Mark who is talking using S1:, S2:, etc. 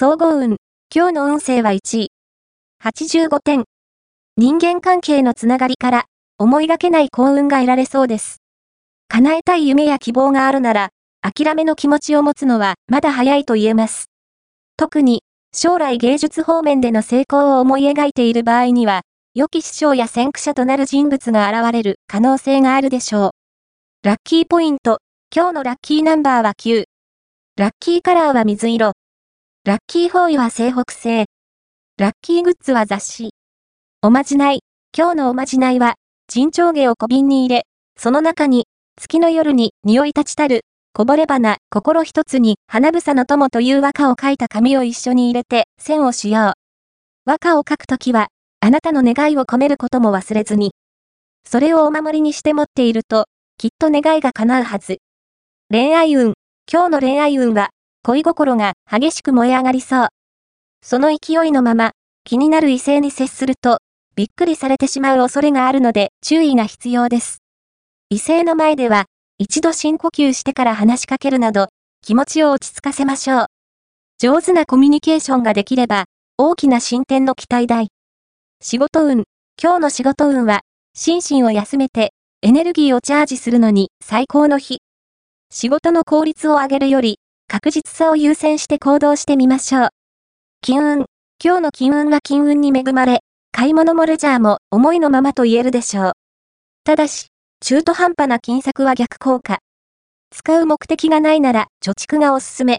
S1: 総合運。今日の運勢は1位。85点。人間関係のつながりから、思いがけない幸運が得られそうです。叶えたい夢や希望があるなら、諦めの気持ちを持つのはまだ早いと言えます。特に、将来芸術方面での成功を思い描いている場合には、良き師匠や先駆者となる人物が現れる可能性があるでしょう。ラッキーポイント。今日のラッキーナンバーは9。ラッキーカラーは水色。ラッキーフォーイは西北西。ラッキーグッズは雑誌。おまじない。今日のおまじないは、沈丁毛を小瓶に入れ、その中に、月の夜に匂い立ちたる、こぼれ花、心一つに、花房の友という和歌を書いた紙を一緒に入れて、線をしよう。和歌を書くときは、あなたの願いを込めることも忘れずに。それをお守りにして持っていると、きっと願いが叶うはず。恋愛運。今日の恋愛運は、恋心が激しく燃え上がりそう。その勢いのまま、気になる異性に接すると、びっくりされてしまう恐れがあるので注意が必要です。異性の前では、一度深呼吸してから話しかけるなど、気持ちを落ち着かせましょう。上手なコミュニケーションができれば、大きな進展の期待大。仕事運。今日の仕事運は、心身を休めて、エネルギーをチャージするのに最高の日。仕事の効率を上げるより、確実さを優先して行動してみましょう。金運。今日の金運は金運に恵まれ、買い物もレジャーも思いのままと言えるでしょう。ただし、中途半端な金策は逆効果。使う目的がないなら貯蓄がおすすめ。